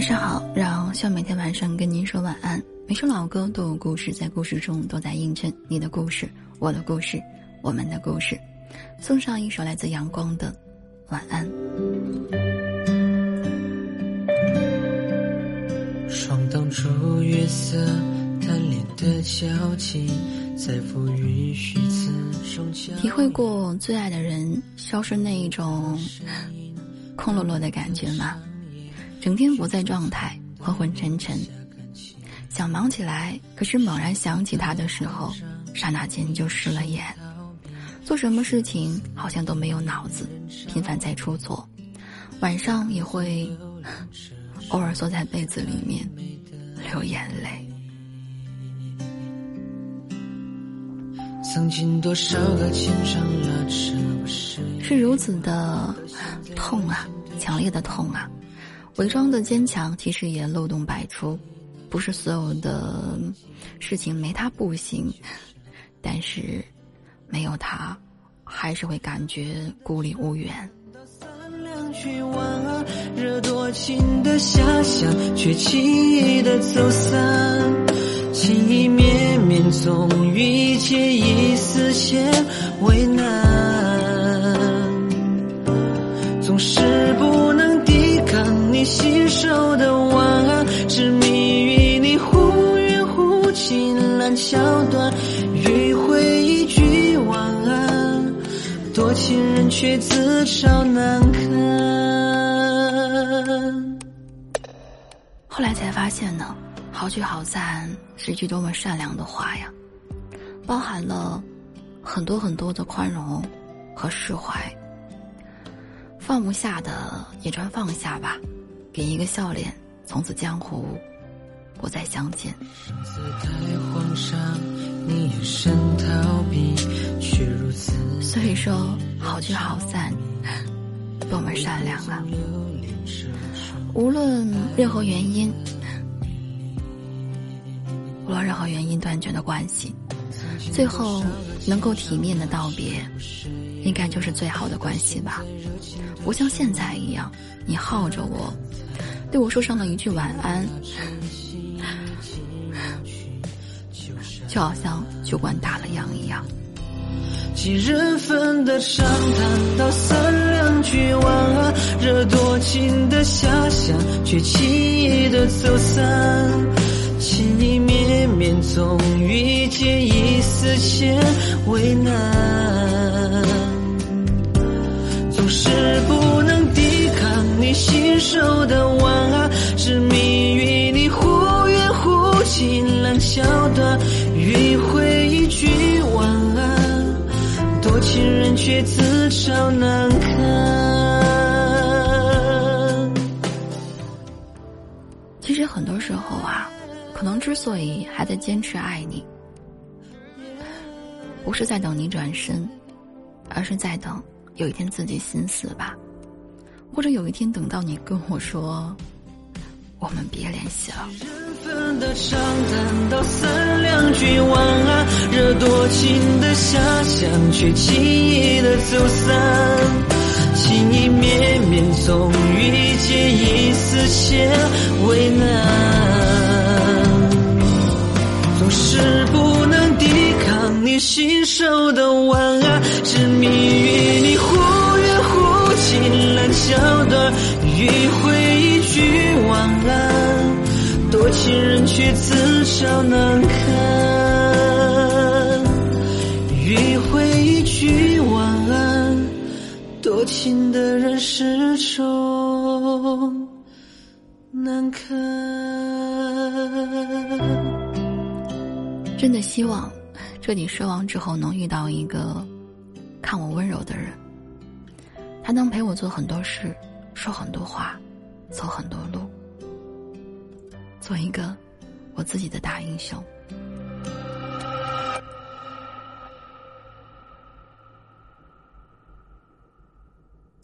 晚上好，让希望每天晚上跟您说晚安。每首老歌都有故事，在故事中都在映衬你的故事、我的故事、我们的故事。送上一首来自阳光的晚安。双灯烛月色，贪恋的交集，在不允许此生体会过最爱的人消失那一种空落落的感觉吗？整天不在状态，昏昏沉沉，想忙起来，可是猛然想起他的时候，刹那间就失了眼。做什么事情好像都没有脑子，频繁在出错，晚上也会偶尔缩在被子里面流眼泪。曾经多少个紧张拉扯，是如此的痛啊，强烈的痛啊！伪装的坚强，其实也漏洞百出。不是所有的事情没他不行，但是没有他，还是会感觉孤立无援。惹多情的遐想，却轻易的走散。情意绵绵，总遇见一丝牵为难，近烂桥段，迂回一句晚安，多情人却自找难堪。后来才发现呢。好聚好散是一句多么善良的话呀，包含了很多很多的宽容和释怀。放不下的也全放下吧，给一个笑脸，从此江湖不再相见。所以说，好聚好散，多么善良啊！无论任何原因。无论任何原因断绝的关系，最后能够体面的道别，应该就是最好的关系吧。不像现在一样，你耗着我，对我说上了一句晚安，就好像酒馆打了烊一样。几人份的长谈，道三两句晚安，惹多情的遐想，却轻易的走散。情意绵绵，总与见异思迁为难，忽近烂桥段，迂回一句晚安，多情人却自嘲难堪。其实很多时候啊。可能之所以还在坚持爱你，不是在等你转身，而是在等有一天自己心死吧，或者有一天等到你跟我说，我们别联系了。道三两句晚安，惹多情的遐想，却轻易的走散。情意绵绵，总遇见一丝牵为难。总是不能抵抗你信手的晚安，执迷于你忽远忽近烂桥段，却自嘲难堪。迂回一句晚安，多情的人始终难堪。真的希望彻底失望之后能遇到一个看我温柔的人，他能陪我做很多事，说很多话，走很多路，做一个我自己的大英雄。